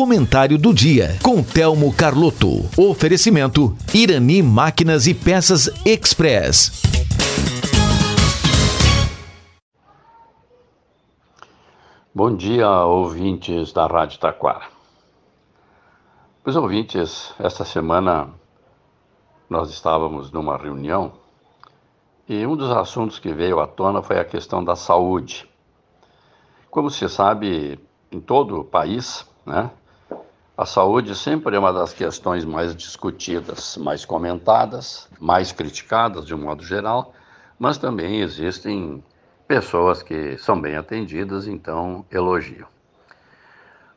Comentário do dia com Telmo Carlotto. Oferecimento Irani Máquinas e Peças Express. Bom dia, ouvintes da Rádio Taquara. Os ouvintes, esta semana nós estávamos numa reunião e um dos assuntos que veio à tona foi a questão da saúde. Como se sabe, em todo o país, né, a saúde sempre é uma das questões mais discutidas, mais comentadas, mais criticadas de um modo geral, mas também existem pessoas que são bem atendidas, então elogiam.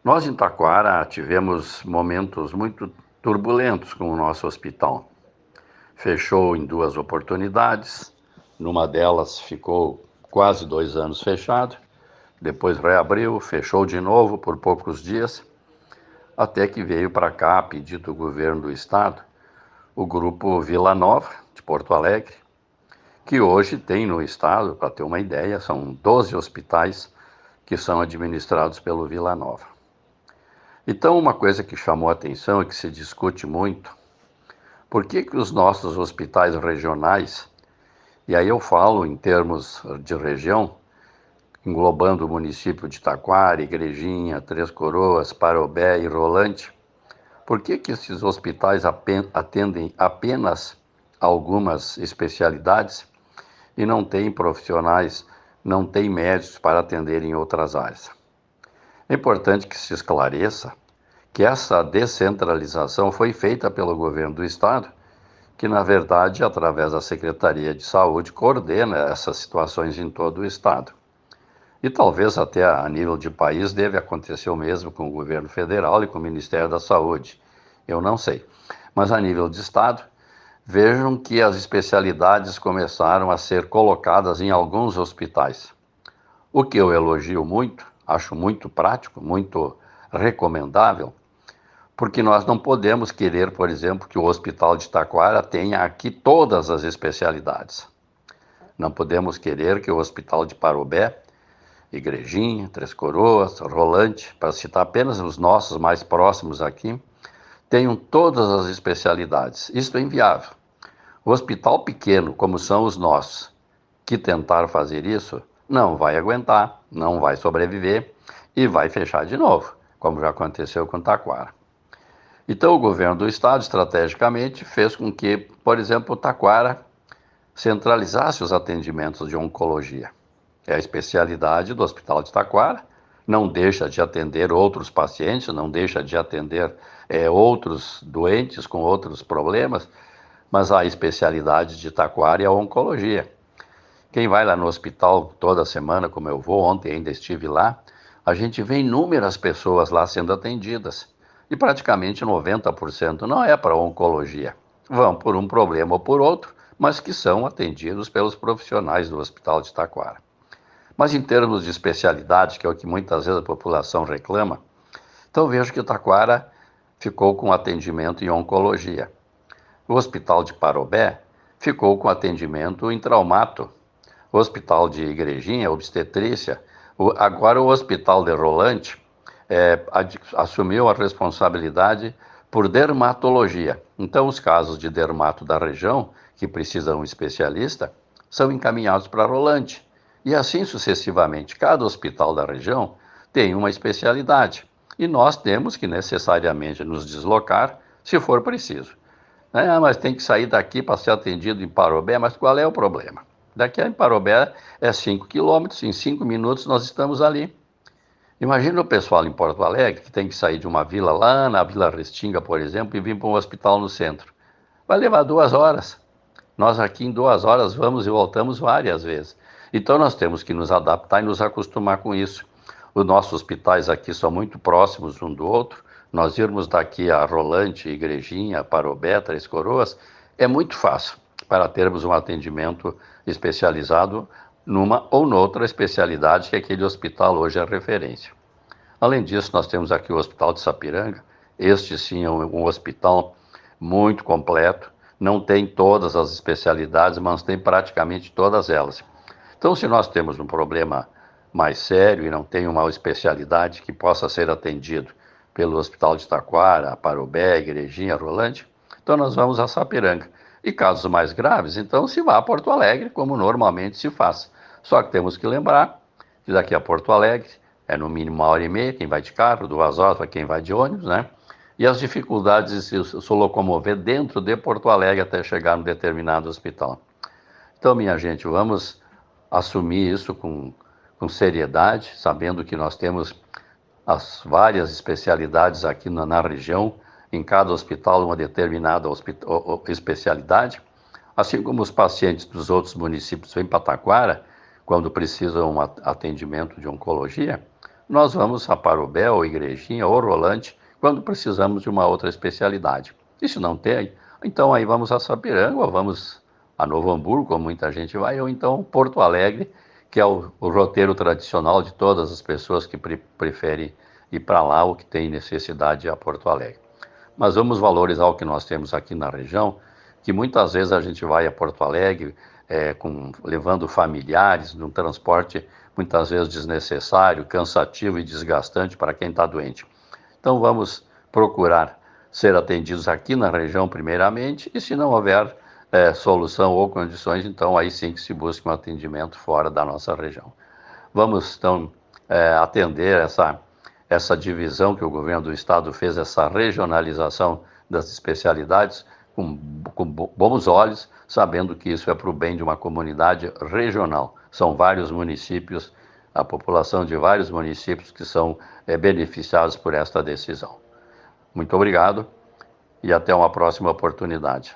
Nós em Taquara tivemos momentos muito turbulentos com o nosso hospital. Fechou em duas oportunidades, numa delas ficou quase dois anos fechado, depois reabriu, fechou de novo por poucos dias até que veio para cá, a pedido do governo do estado, o grupo Vila Nova, de Porto Alegre, que hoje tem no estado, para ter uma ideia, são 12 hospitais que são administrados pelo Vila Nova. Então, uma coisa que chamou a atenção e que se discute muito, por que, que os nossos hospitais regionais, e aí eu falo em termos de região, englobando o município de Taquara, Igrejinha, Três Coroas, Parobé e Rolante, por que, que esses hospitais atendem apenas algumas especialidades e não têm profissionais, não têm médicos para atender em outras áreas? É importante que se esclareça que essa descentralização foi feita pelo governo do estado, que na verdade, através da Secretaria de Saúde, coordena essas situações em todo o estado. E talvez até a nível de país deve acontecer o mesmo com o governo federal e com o Ministério da Saúde. Eu não sei. Mas a nível de Estado, vejam que as especialidades começaram a ser colocadas em alguns hospitais. O que eu elogio muito, acho muito prático, muito recomendável, porque nós não podemos querer, por exemplo, que o Hospital de Taquara tenha aqui todas as especialidades. Não podemos querer que o Hospital de Parobé Igrejinha, Três Coroas, Rolante, para citar apenas os nossos mais próximos aqui, tenham todas as especialidades. Isso é inviável. O hospital pequeno, como são os nossos, que tentar fazer isso, não vai aguentar, não vai sobreviver e vai fechar de novo, como já aconteceu com Taquara. Então, o governo do estado, estrategicamente, fez com que, por exemplo, Taquara centralizasse os atendimentos de oncologia é a especialidade do Hospital de Taquara, não deixa de atender outros pacientes, não deixa de atender é, outros doentes com outros problemas, mas a especialidade de Taquara é a oncologia. Quem vai lá no hospital toda semana, como eu vou, ontem ainda estive lá, a gente vê inúmeras pessoas lá sendo atendidas. E praticamente 90% não é para oncologia. Vão por um problema ou por outro, mas que são atendidos pelos profissionais do Hospital de Taquara. Mas em termos de especialidade, que é o que muitas vezes a população reclama, então vejo que o Taquara ficou com atendimento em oncologia. O Hospital de Parobé ficou com atendimento em traumato. O Hospital de Igrejinha, obstetrícia. O, agora o Hospital de Rolante é, assumiu a responsabilidade por dermatologia. Então, os casos de dermato da região, que precisam de um especialista, são encaminhados para Rolante. E assim sucessivamente. Cada hospital da região tem uma especialidade e nós temos que necessariamente nos deslocar se for preciso. Ah, mas tem que sair daqui para ser atendido em Parobé, mas qual é o problema? Daqui a Parobé é 5 quilômetros, em 5 minutos nós estamos ali. Imagina o pessoal em Porto Alegre que tem que sair de uma vila lá na Vila Restinga, por exemplo, e vir para um hospital no centro. Vai levar duas horas. Nós aqui em duas horas vamos e voltamos várias vezes. Então nós temos que nos adaptar e nos acostumar com isso. Os nossos hospitais aqui são muito próximos um do outro. Nós irmos daqui a Rolante, Igrejinha, Parobé, Três Coroas, é muito fácil para termos um atendimento especializado numa ou noutra especialidade que aquele hospital hoje é referência. Além disso, nós temos aqui o Hospital de Sapiranga. Este sim é um, hospital muito completo, não tem todas as especialidades, mas tem praticamente todas elas. Então, se nós temos um problema mais sério e não tem uma especialidade que possa ser atendido pelo Hospital de Taquara, Parobé, Igrejinha, Rolante, então nós vamos a Sapiranga. E casos mais graves, então se vá a Porto Alegre, como normalmente se faz. Só que temos que lembrar que daqui a Porto Alegre é no mínimo uma hora e meia, quem vai de carro, duas horas para quem vai de ônibus, né? E as dificuldades de se, se locomover dentro de Porto Alegre até chegar no determinado hospital. Então, minha gente, vamos assumir isso com, com seriedade, sabendo que nós temos as várias especialidades aqui na, na região, em cada hospital uma determinada hospital, especialidade, assim como os pacientes dos outros municípios vêm para Taquara, quando precisam um atendimento de oncologia, nós vamos a Parobé, ou Igrejinha, ou Rolante, quando precisamos de uma outra especialidade. E se não tem, então aí vamos a Sapiranga, vamos a Novo Hamburgo, como muita gente vai, ou então Porto Alegre, que é o, o roteiro tradicional de todas as pessoas que pre preferem ir para lá ou que têm necessidade a Porto Alegre. Mas vamos valorizar o que nós temos aqui na região, que muitas vezes a gente vai a Porto Alegre é, com, levando familiares num transporte muitas vezes desnecessário, cansativo e desgastante para quem está doente. Então vamos procurar ser atendidos aqui na região primeiramente e se não houver é, solução ou condições, então aí sim que se busque um atendimento fora da nossa região. Vamos então é, atender essa, essa divisão que o governo do estado fez, essa regionalização das especialidades com, com bons olhos, sabendo que isso é para o bem de uma comunidade regional. São vários municípios, a população de vários municípios que são é, beneficiados por esta decisão. Muito obrigado e até uma próxima oportunidade.